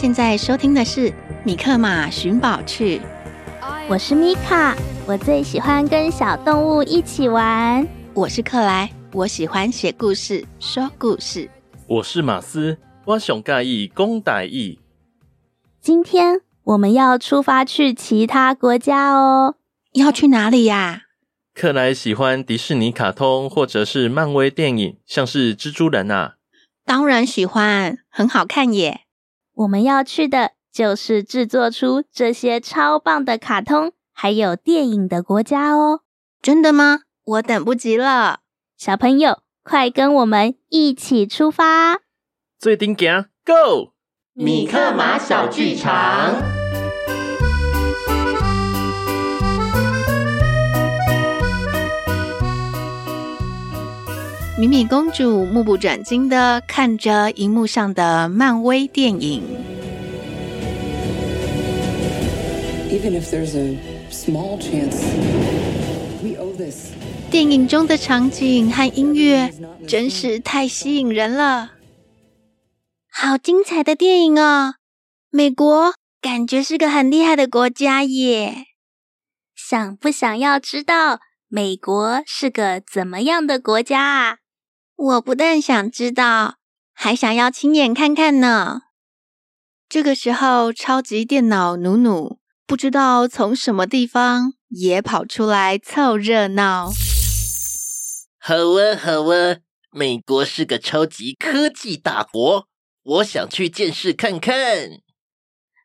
现在收听的是《米克马寻宝趣》，我是米卡，我最喜欢跟小动物一起玩。我是克莱，我喜欢写故事、说故事。我是马斯，我想盖意公歹意。今天我们要出发去其他国家哦，要去哪里呀？克莱喜欢迪士尼卡通或者是漫威电影，像是蜘蛛人啊。当然喜欢，很好看耶。我们要去的就是制作出这些超棒的卡通还有电影的国家哦！真的吗？我等不及了，小朋友，快跟我们一起出发！最顶行，Go！米克马小剧场。米米公主目不转睛地看着荧幕上的漫威电影。电影中的场景和音乐真是太吸引人了，好精彩的电影哦！美国感觉是个很厉害的国家耶，想不想要知道美国是个怎么样的国家啊？我不但想知道，还想要亲眼看看呢。这个时候，超级电脑努努不知道从什么地方也跑出来凑热闹。好啊，好啊，美国是个超级科技大国，我想去见识看看。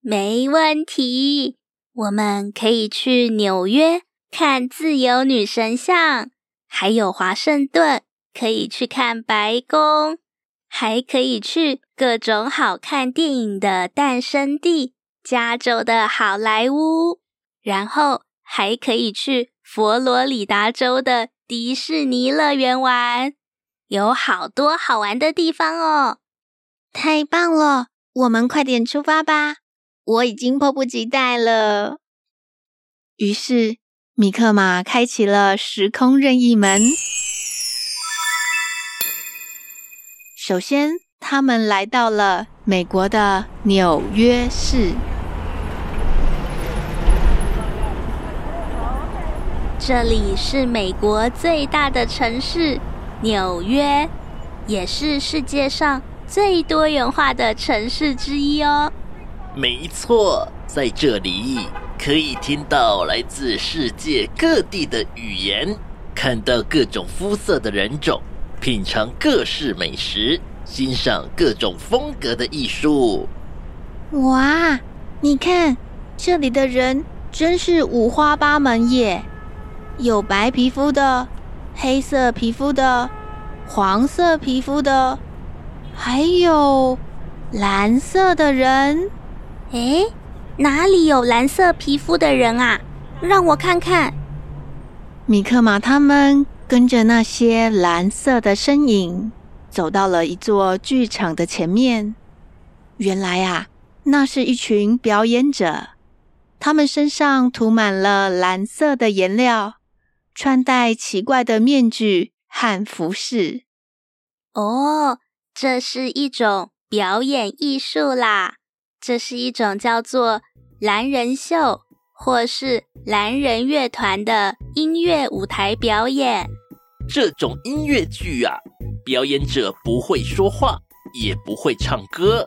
没问题，我们可以去纽约看自由女神像，还有华盛顿。可以去看白宫，还可以去各种好看电影的诞生地——加州的好莱坞，然后还可以去佛罗里达州的迪士尼乐园玩，有好多好玩的地方哦！太棒了，我们快点出发吧！我已经迫不及待了。于是，米克马开启了时空任意门。首先，他们来到了美国的纽约市。这里是美国最大的城市——纽约，也是世界上最多元化的城市之一哦。没错，在这里可以听到来自世界各地的语言，看到各种肤色的人种，品尝各式美食，欣赏各种风格的艺术。哇，你看这里的人真是五花八门耶！有白皮肤的，黑色皮肤的，黄色皮肤的，还有蓝色的人。诶，哪里有蓝色皮肤的人啊？让我看看。米克马他们跟着那些蓝色的身影，走到了一座剧场的前面。原来啊，那是一群表演者，他们身上涂满了蓝色的颜料。穿戴奇怪的面具和服饰。哦，这是一种表演艺术啦！这是一种叫做蓝人秀或是蓝人乐团的音乐舞台表演。这种音乐剧啊，表演者不会说话，也不会唱歌，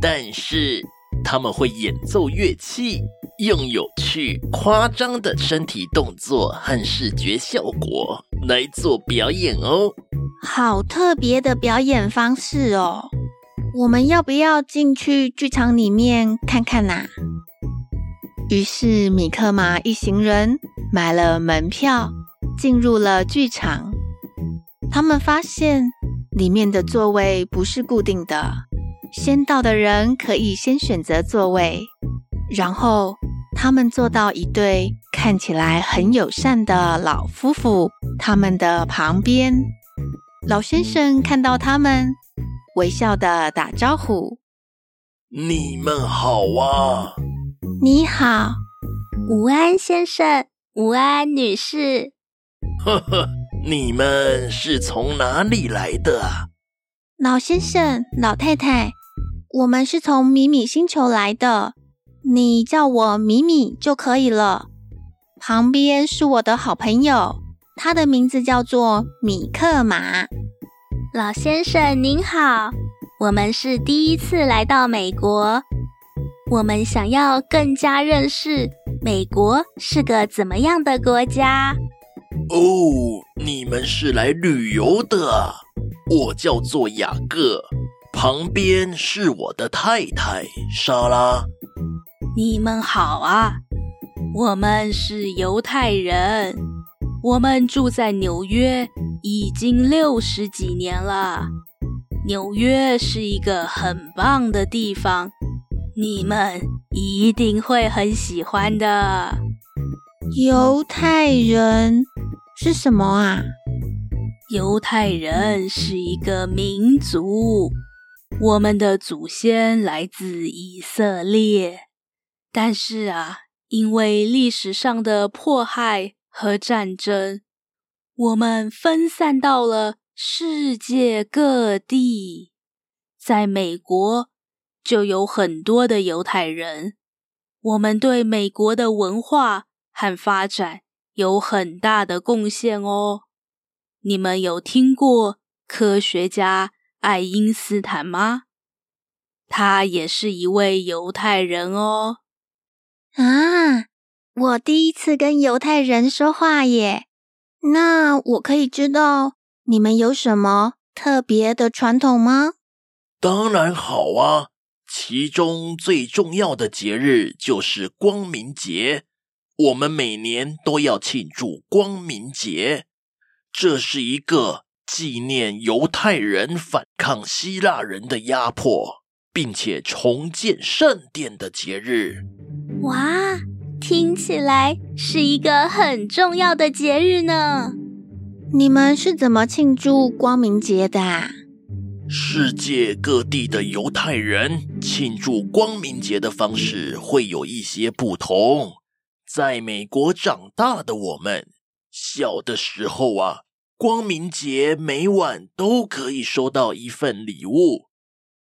但是他们会演奏乐器。用有趣、夸张的身体动作和视觉效果来做表演哦，好特别的表演方式哦！我们要不要进去剧场里面看看呐？于是米克马一行人买了门票，进入了剧场。他们发现里面的座位不是固定的，先到的人可以先选择座位，然后。他们坐到一对看起来很友善的老夫妇他们的旁边。老先生看到他们，微笑的打招呼：“你们好啊！”“你好，午安先生，午安女士。”“呵呵，你们是从哪里来的啊？”“老先生，老太太，我们是从米米星球来的。”你叫我米米就可以了。旁边是我的好朋友，他的名字叫做米克马。老先生您好，我们是第一次来到美国，我们想要更加认识美国是个怎么样的国家。哦，你们是来旅游的。我叫做雅各，旁边是我的太太莎拉。你们好啊，我们是犹太人，我们住在纽约已经六十几年了。纽约是一个很棒的地方，你们一定会很喜欢的。犹太人是什么啊？犹太人是一个民族，我们的祖先来自以色列。但是啊，因为历史上的迫害和战争，我们分散到了世界各地。在美国，就有很多的犹太人。我们对美国的文化和发展有很大的贡献哦。你们有听过科学家爱因斯坦吗？他也是一位犹太人哦。啊，我第一次跟犹太人说话耶。那我可以知道你们有什么特别的传统吗？当然好啊，其中最重要的节日就是光明节。我们每年都要庆祝光明节，这是一个纪念犹太人反抗希腊人的压迫，并且重建圣殿的节日。哇，听起来是一个很重要的节日呢。你们是怎么庆祝光明节的？世界各地的犹太人庆祝光明节的方式会有一些不同。在美国长大的我们，小的时候啊，光明节每晚都可以收到一份礼物。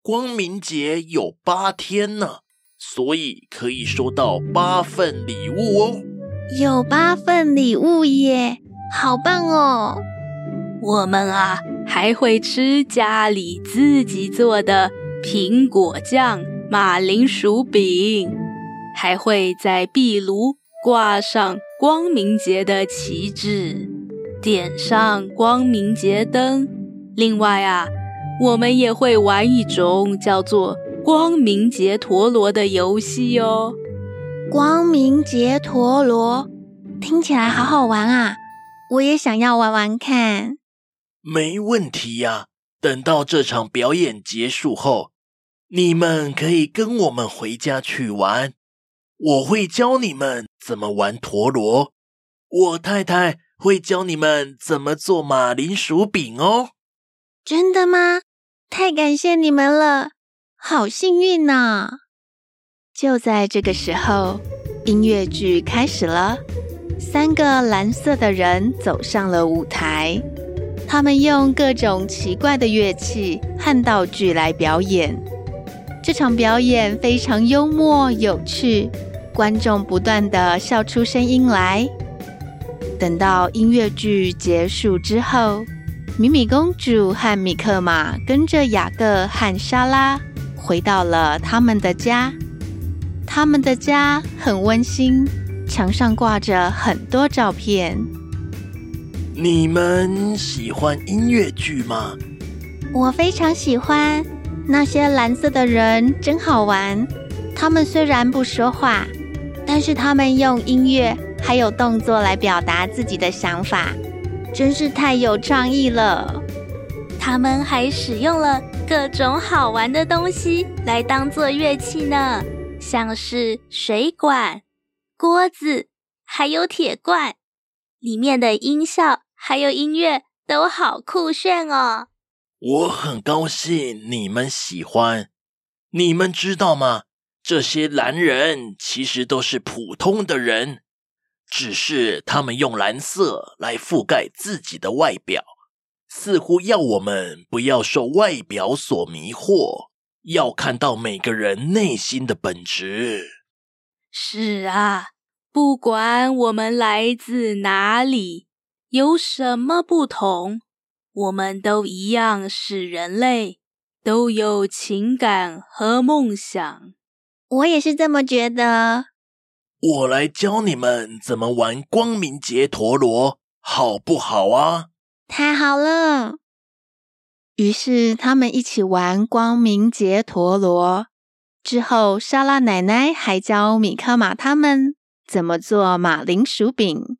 光明节有八天呢。所以可以收到八份礼物哦，有八份礼物耶，好棒哦！我们啊还会吃家里自己做的苹果酱马铃薯饼，还会在壁炉挂上光明节的旗帜，点上光明节灯。另外啊，我们也会玩一种叫做“光明节陀螺”的游戏哦。光明节陀螺听起来好好玩啊！我也想要玩玩看。没问题呀，等到这场表演结束后，你们可以跟我们回家去玩。我会教你们怎么玩陀螺，我太太会教你们怎么做马铃薯饼哦。真的吗？太感谢你们了，好幸运呢！就在这个时候，音乐剧开始了。三个蓝色的人走上了舞台，他们用各种奇怪的乐器和道具来表演。这场表演非常幽默有趣，观众不断地笑出声音来。等到音乐剧结束之后，米米公主和米克马跟着雅各和莎拉回到了他们的家。他们的家很温馨。墙上挂着很多照片。你们喜欢音乐剧吗？我非常喜欢。那些蓝色的人真好玩。他们虽然不说话，但是他们用音乐还有动作来表达自己的想法，真是太有创意了。他们还使用了各种好玩的东西来当做乐器呢，像是水管。锅子，还有铁罐，里面的音效还有音乐都好酷炫哦！我很高兴你们喜欢。你们知道吗？这些蓝人其实都是普通的人，只是他们用蓝色来覆盖自己的外表，似乎要我们不要受外表所迷惑，要看到每个人内心的本质。是啊，不管我们来自哪里，有什么不同，我们都一样是人类，都有情感和梦想。我也是这么觉得。我来教你们怎么玩光明节陀螺，好不好啊？太好了！于是他们一起玩光明节陀螺。之后，莎拉奶奶还教米克马他们怎么做马铃薯饼。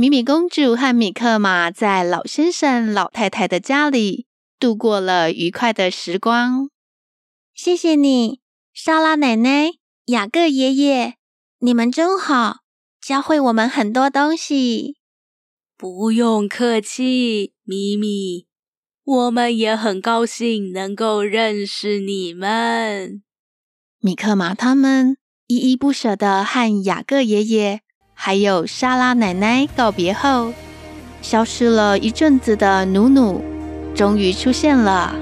米米公主和米克玛在老先生、老太太的家里度过了愉快的时光。谢谢你，莎拉奶奶、雅各爷爷，你们真好，教会我们很多东西。不用客气，米米，我们也很高兴能够认识你们。米克玛他们依依不舍的和雅各爷爷还有莎拉奶奶告别后，消失了一阵子的努努终于出现了。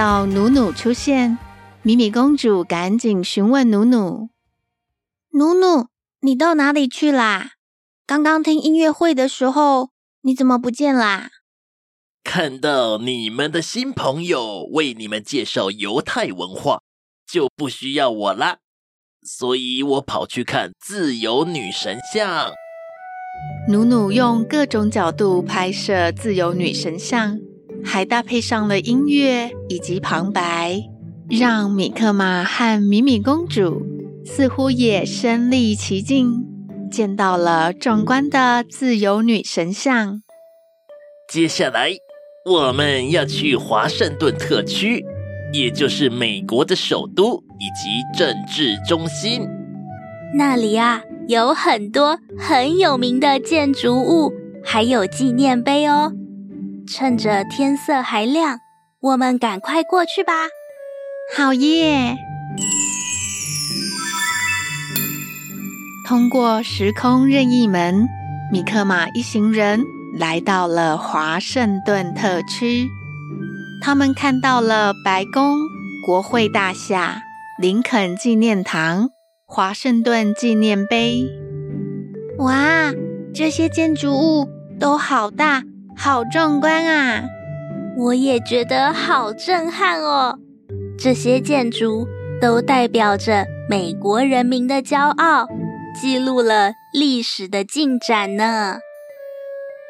到努努出现，米米公主赶紧询问努努：“努努，你到哪里去啦？刚刚听音乐会的时候，你怎么不见啦？”看到你们的新朋友为你们介绍犹太文化，就不需要我啦，所以我跑去看自由女神像。努努用各种角度拍摄自由女神像。还搭配上了音乐以及旁白，让米克玛和米米公主似乎也身历其境，见到了壮观的自由女神像。接下来，我们要去华盛顿特区，也就是美国的首都以及政治中心。那里啊，有很多很有名的建筑物，还有纪念碑哦。趁着天色还亮，我们赶快过去吧。好耶！通过时空任意门，米克马一行人。来到了华盛顿特区，他们看到了白宫、国会大厦、林肯纪念堂、华盛顿纪念碑。哇，这些建筑物都好大，好壮观啊！我也觉得好震撼哦。这些建筑都代表着美国人民的骄傲，记录了历史的进展呢。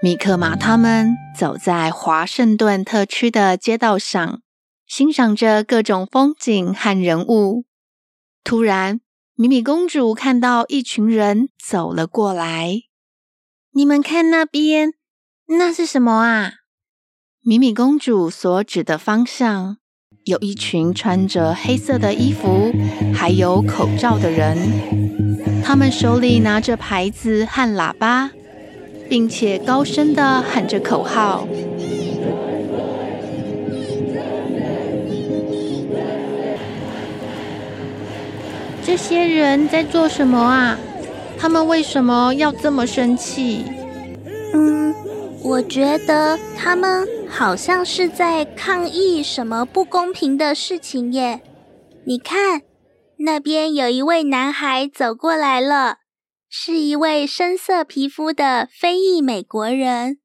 米克马他们走在华盛顿特区的街道上，欣赏着各种风景和人物。突然，米米公主看到一群人走了过来。你们看那边，那是什么啊？米米公主所指的方向，有一群穿着黑色的衣服，还有口罩的人。他们手里拿着牌子和喇叭。并且高声的喊着口号。这些人在做什么啊？他们为什么要这么生气？嗯，我觉得他们好像是在抗议什么不公平的事情耶。你看，那边有一位男孩走过来了。是一位深色皮肤的非裔美国人，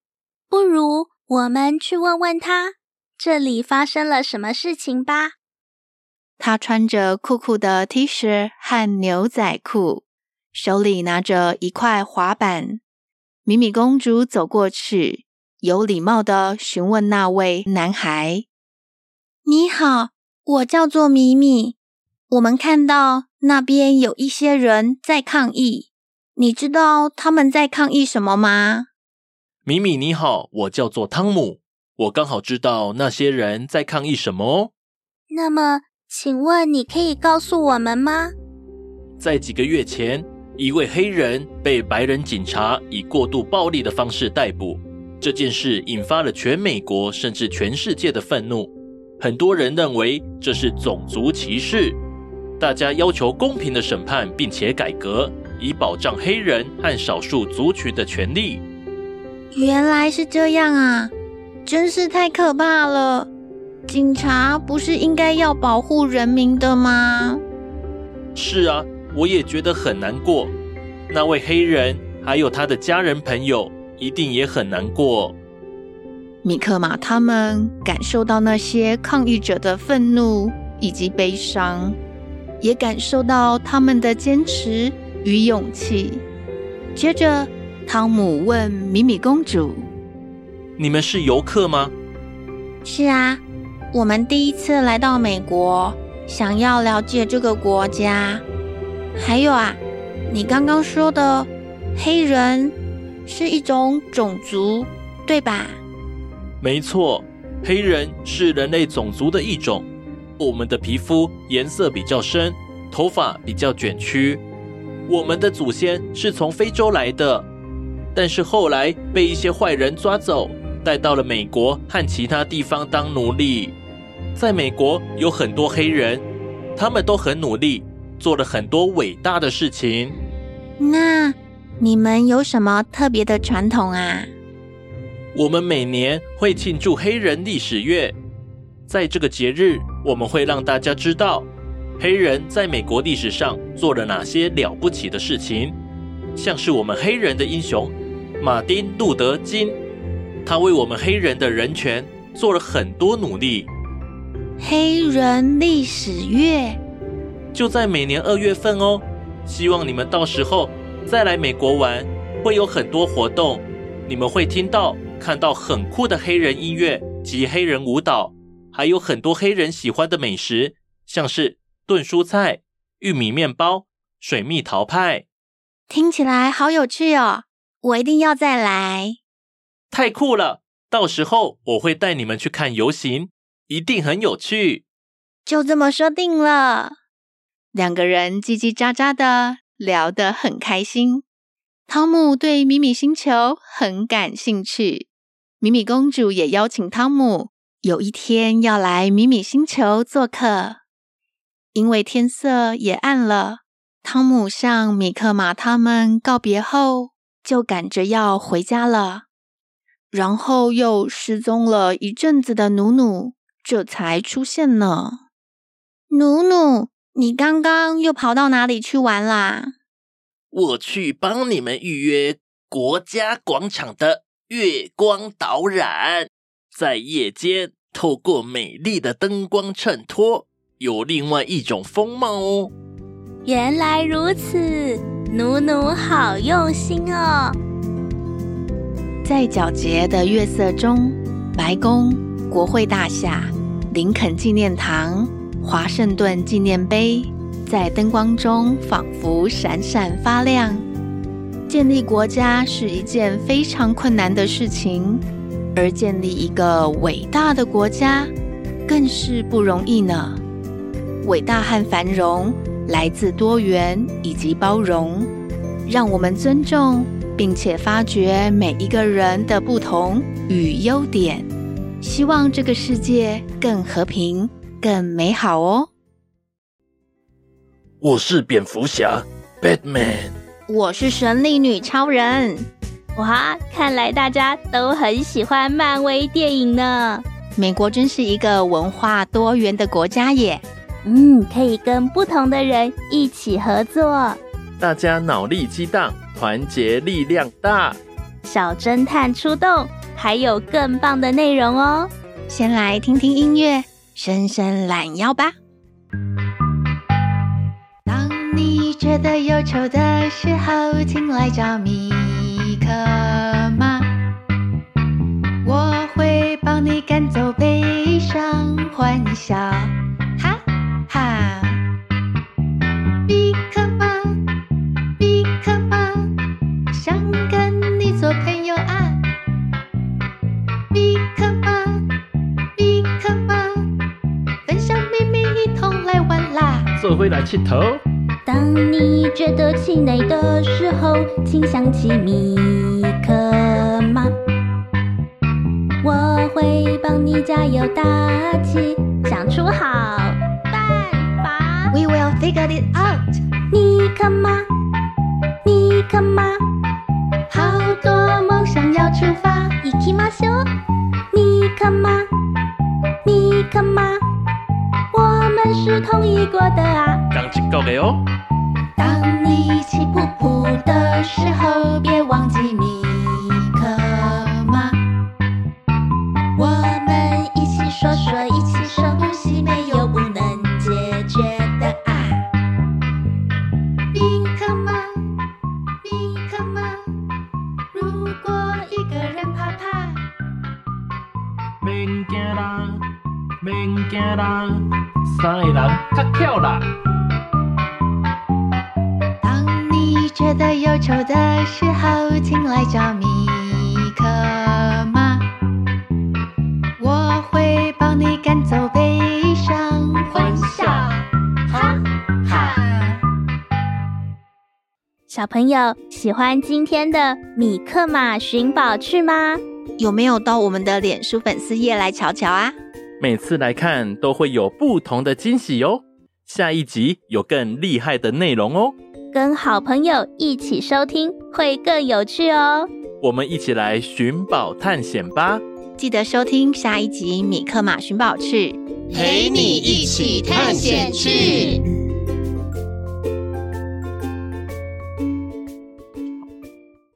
不如我们去问问他，这里发生了什么事情吧。他穿着酷酷的 T 恤和牛仔裤，手里拿着一块滑板。米米公主走过去，有礼貌的询问那位男孩：“你好，我叫做米米。我们看到那边有一些人在抗议。”你知道他们在抗议什么吗？米米你好，我叫做汤姆，我刚好知道那些人在抗议什么哦。那么，请问你可以告诉我们吗？在几个月前，一位黑人被白人警察以过度暴力的方式逮捕，这件事引发了全美国甚至全世界的愤怒。很多人认为这是种族歧视，大家要求公平的审判并且改革。以保障黑人和少数族群的权利。原来是这样啊，真是太可怕了！警察不是应该要保护人民的吗？是啊，我也觉得很难过。那位黑人还有他的家人朋友，一定也很难过。米克马他们感受到那些抗议者的愤怒以及悲伤，也感受到他们的坚持。与勇气。接着，汤姆问米米公主：“你们是游客吗？”“是啊，我们第一次来到美国，想要了解这个国家。还有啊，你刚刚说的黑人是一种种族，对吧？”“没错，黑人是人类种族的一种。我们的皮肤颜色比较深，头发比较卷曲。”我们的祖先是从非洲来的，但是后来被一些坏人抓走，带到了美国和其他地方当奴隶。在美国有很多黑人，他们都很努力，做了很多伟大的事情。那你们有什么特别的传统啊？我们每年会庆祝黑人历史月，在这个节日，我们会让大家知道。黑人在美国历史上做了哪些了不起的事情？像是我们黑人的英雄马丁·路德·金，他为我们黑人的人权做了很多努力。黑人历史月就在每年二月份哦，希望你们到时候再来美国玩，会有很多活动，你们会听到、看到很酷的黑人音乐及黑人舞蹈，还有很多黑人喜欢的美食，像是。炖蔬菜、玉米面包、水蜜桃派，听起来好有趣哦！我一定要再来。太酷了！到时候我会带你们去看游行，一定很有趣。就这么说定了。两个人叽叽喳喳的聊得很开心。汤姆对米米星球很感兴趣，米米公主也邀请汤姆有一天要来米米星球做客。因为天色也暗了，汤姆向米克马他们告别后，就赶着要回家了。然后又失踪了一阵子的努努，这才出现呢。努努，你刚刚又跑到哪里去玩啦？我去帮你们预约国家广场的月光导览，在夜间透过美丽的灯光衬托，有另外一种风貌哦。原来如此，努努好用心哦。在皎洁的月色中，白宫、国会大厦、林肯纪念堂、华盛顿纪念碑，在灯光中仿佛闪闪发亮。建立国家是一件非常困难的事情，而建立一个伟大的国家更是不容易呢。伟大和繁荣来自多元以及包容，让我们尊重并且发掘每一个人的不同与优点，希望这个世界更和平、更美好哦。我是蝙蝠侠，Batman。我是神力女超人。哇，看来大家都很喜欢漫威电影呢。美国真是一个文化多元的国家耶。嗯，可以跟不同的人一起合作，大家脑力激荡，团结力量大。小侦探出动，还有更棒的内容哦！先来听听音乐，伸伸懒腰吧。当你觉得忧愁的时候，请来找米可妈，我会帮你赶走悲伤，欢笑。会来气头。当你觉得气馁的时候，请想起米克马，我会帮你加油打气，想出好办法。We will figure it out。米克马，米克马，好多梦想要出发。行きましょう。米克马，米克马。是同意过的啊， 刚经过的哦。当你气噗噗的时候，别的时候，请来找米克马，我会帮你赶走悲伤，欢笑，哈哈。小朋友喜欢今天的米克马寻宝趣吗？有没有到我们的脸书粉丝页来瞧瞧啊？每次来看都会有不同的惊喜哟，下一集有更厉害的内容哦。跟好朋友一起收听会更有趣哦。我们一起来寻宝探险吧！记得收听下一集《米克马寻宝去》，陪你一起探险去。